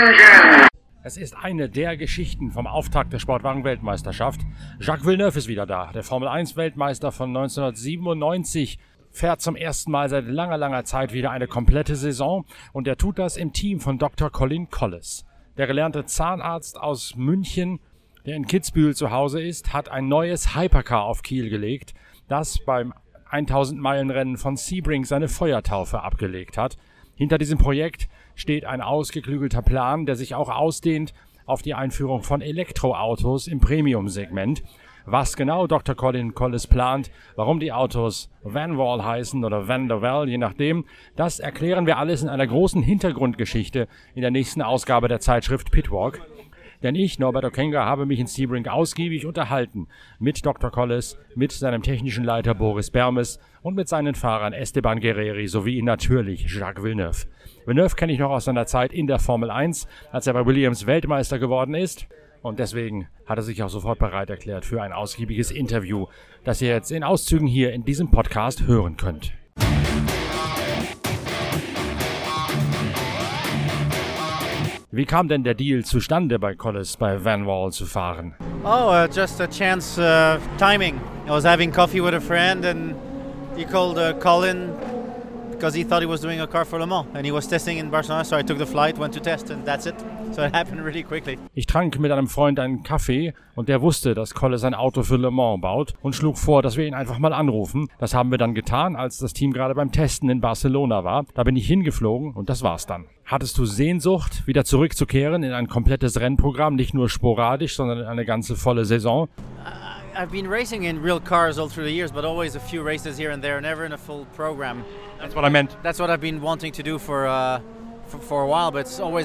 engine. Es ist eine der Geschichten vom Auftakt der Sportwagen-Weltmeisterschaft. Jacques Villeneuve ist wieder da. Der Formel-1-Weltmeister von 1997 fährt zum ersten Mal seit langer, langer Zeit wieder eine komplette Saison und er tut das im Team von Dr. Colin Collis. Der gelernte Zahnarzt aus München, der in Kitzbühel zu Hause ist, hat ein neues Hypercar auf Kiel gelegt, das beim 1000 Meilen Rennen von Sebring seine Feuertaufe abgelegt hat. Hinter diesem Projekt steht ein ausgeklügelter Plan, der sich auch ausdehnt auf die Einführung von Elektroautos im Premium-Segment. Was genau Dr. Colin Collis plant, warum die Autos Van Wall heißen oder Van der Well, je nachdem, das erklären wir alles in einer großen Hintergrundgeschichte in der nächsten Ausgabe der Zeitschrift Pitwalk. Denn ich, Norbert Okenga, habe mich in Sebring ausgiebig unterhalten mit Dr. Collis, mit seinem technischen Leiter Boris Bermes und mit seinen Fahrern Esteban Guerreri sowie natürlich Jacques Villeneuve. Villeneuve kenne ich noch aus seiner Zeit in der Formel 1, als er bei Williams Weltmeister geworden ist. Und deswegen hat er sich auch sofort bereit erklärt für ein ausgiebiges Interview, das ihr jetzt in Auszügen hier in diesem Podcast hören könnt. Wie kam denn der Deal zustande bei Collis bei Van Wall zu fahren? Oh, uh, just a chance uh, timing. I was having coffee with a friend and he called uh, Colin because he thought he was doing a car for Le Mans and he was testing in Barcelona. So I took the flight, went to test, and that's it. So it happened really quickly. Ich trank mit einem Freund einen Kaffee und der wusste, dass Kolle sein Auto für Le Mans baut und schlug vor, dass wir ihn einfach mal anrufen. Das haben wir dann getan, als das Team gerade beim Testen in Barcelona war. Da bin ich hingeflogen und das war's dann. Hattest du Sehnsucht, wieder zurückzukehren in ein komplettes Rennprogramm, nicht nur sporadisch, sondern in eine ganze volle Saison? I've been racing in real cars all through the years, but always a few races here and there, never in a full program. That's what I meant. That's what I've been wanting to do for uh, uh.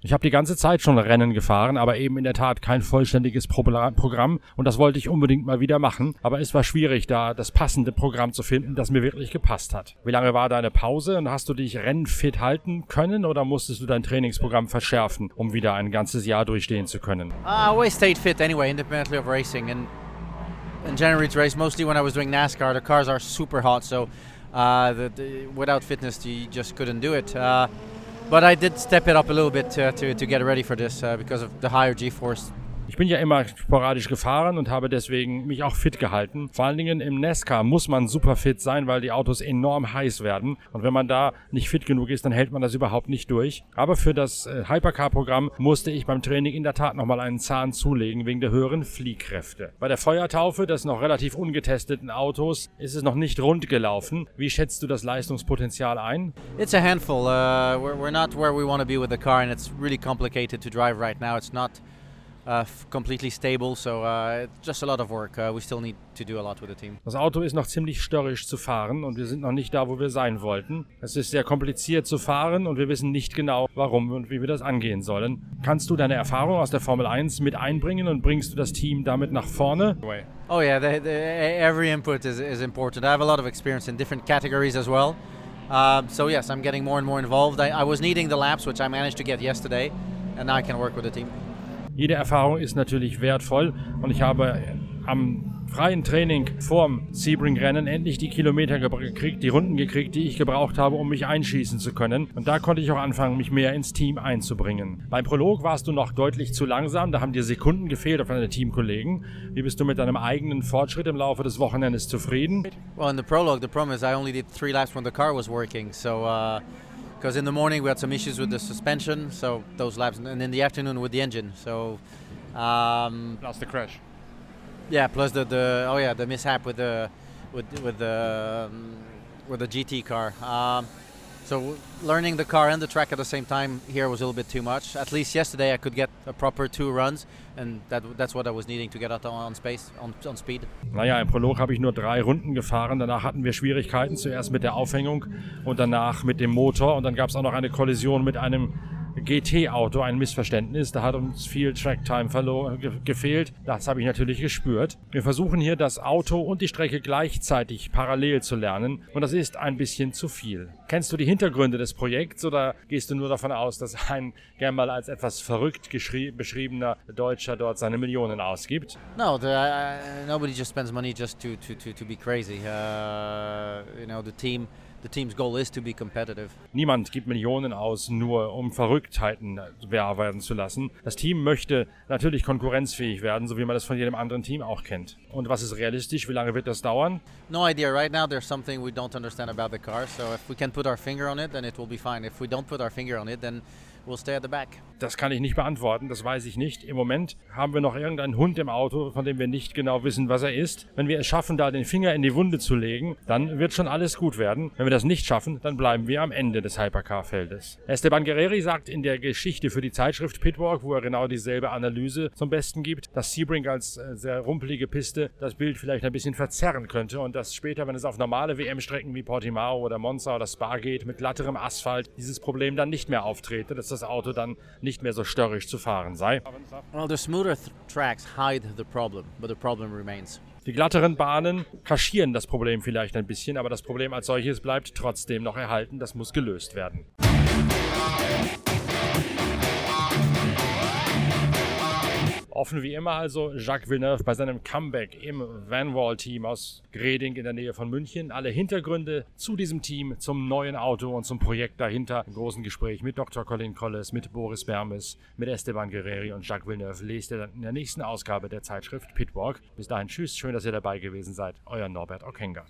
Ich habe die ganze Zeit schon Rennen gefahren, aber eben in der Tat kein vollständiges Pro Programm und das wollte ich unbedingt mal wieder machen, aber es war schwierig, da das passende Programm zu finden, das mir wirklich gepasst hat. Wie lange war deine Pause und hast du dich rennfit halten können oder musstest du dein Trainingsprogramm verschärfen, um wieder ein ganzes Jahr durchstehen zu können? I always stayed fit anyway, independently of racing and in January to race mostly when I was doing NASCAR, the cars are super hot, so uh, without fitness, you just couldn't do it. Uh, but I did step it up a little bit to, to get ready for this uh, because of the higher G-force Ich bin ja immer sporadisch gefahren und habe deswegen mich auch fit gehalten. Vor allen Dingen im NASCAR muss man super fit sein, weil die Autos enorm heiß werden. Und wenn man da nicht fit genug ist, dann hält man das überhaupt nicht durch. Aber für das äh, Hypercar-Programm musste ich beim Training in der Tat nochmal einen Zahn zulegen wegen der höheren Fliehkräfte. Bei der Feuertaufe des noch relativ ungetesteten Autos ist es noch nicht rund gelaufen. Wie schätzt du das Leistungspotenzial ein? It's a handful. Uh, we're, we're not where we want to be with the car and it's really complicated to drive right now. It's not completely stable. So uh, just a lot of work. Uh, we still need to do a lot with the team. Das Auto ist noch ziemlich störrisch zu fahren und wir sind noch nicht da, wo wir sein wollten. Es ist sehr kompliziert zu fahren und wir wissen nicht genau, warum und wie wir das angehen sollen. Kannst du deine Erfahrung aus der Formel 1 mit einbringen und bringst du das Team damit nach vorne? Oh yeah, the, the, every input is, is important. I have a lot of experience in different categories as well. Um, so yes, I'm getting more and more involved. I, I was needing the laps, which I managed to get yesterday, and now I can work with the team. Jede Erfahrung ist natürlich wertvoll und ich habe am freien Training vorm Sebring-Rennen endlich die Kilometer gekriegt, die Runden gekriegt, die ich gebraucht habe, um mich einschießen zu können. Und da konnte ich auch anfangen, mich mehr ins Team einzubringen. Beim Prolog warst du noch deutlich zu langsam, da haben dir Sekunden gefehlt auf deine Teamkollegen. Wie bist du mit deinem eigenen Fortschritt im Laufe des Wochenendes zufrieden? Well, in the prologue, the problem is I only did three laps when the car was working, so uh because in the morning we had some issues with the suspension, so those laps, and in the afternoon with the engine. So um, plus the crash. Yeah, plus the, the oh yeah the mishap with the with with the um, with the GT car. Um, so learning the car and the track at the same time here was a little bit too much. At least yesterday I could get a proper two runs, and that, that's what I was needing to get out on space, on, on speed. Naja, im Prolog habe ich nur drei Runden gefahren. Danach hatten wir Schwierigkeiten. Zuerst mit der Aufhängung und danach mit dem Motor. Und dann gab es auch noch eine Kollision mit einem GT-Auto ein Missverständnis. Da hat uns viel Tracktime ge gefehlt. Das habe ich natürlich gespürt. Wir versuchen hier das Auto und die Strecke gleichzeitig parallel zu lernen und das ist ein bisschen zu viel. Kennst du die Hintergründe des Projekts oder gehst du nur davon aus, dass ein gern mal als etwas verrückt beschriebener Deutscher dort seine Millionen ausgibt? No, the, uh, nobody just spends money just to, to, to, to be crazy. Uh, you know, the team the team's goal is to be competitive. Niemand gibt Millionen aus, nur um Verrücktheiten wahr werden zu lassen. Das Team möchte natürlich konkurrenzfähig werden, so wie man das von jedem anderen Team auch kennt. Und was ist realistisch? Wie lange wird das dauern? No idea. Right now, there's something we don't understand about the car. So if we can put our finger on it, then it will be fine. If we don't put our finger on it, then we'll stay at the back. Das kann ich nicht beantworten, das weiß ich nicht. Im Moment haben wir noch irgendeinen Hund im Auto, von dem wir nicht genau wissen, was er ist. Wenn wir es schaffen, da den Finger in die Wunde zu legen, dann wird schon alles gut werden. Wenn wir das nicht schaffen, dann bleiben wir am Ende des Hypercar-Feldes. Esteban Guerreri sagt in der Geschichte für die Zeitschrift Pitwalk, wo er genau dieselbe Analyse zum Besten gibt, dass Sebring als äh, sehr rumpelige Piste das Bild vielleicht ein bisschen verzerren könnte und dass später, wenn es auf normale WM-Strecken wie Portimao oder Monza oder Spa geht, mit glatterem Asphalt, dieses Problem dann nicht mehr auftrete, dass das Auto dann nicht mehr so störrisch zu fahren sei. Well, the smoother th- tracks hide the problem, but the problem remains. Die glatteren Bahnen kaschieren das Problem vielleicht ein bisschen, aber das Problem als solches bleibt trotzdem noch erhalten. Das muss gelöst werden. Offen wie immer also Jacques Villeneuve bei seinem Comeback im Vanwall-Team aus Greding in der Nähe von München. Alle Hintergründe zu diesem Team, zum neuen Auto und zum Projekt dahinter. Im großen Gespräch mit Dr. Colin Collis, mit Boris Bermes, mit Esteban Guerreri und Jacques Villeneuve lest ihr dann in der nächsten Ausgabe der Zeitschrift Pitwalk. Bis dahin, tschüss, schön, dass ihr dabei gewesen seid. Euer Norbert Okenga.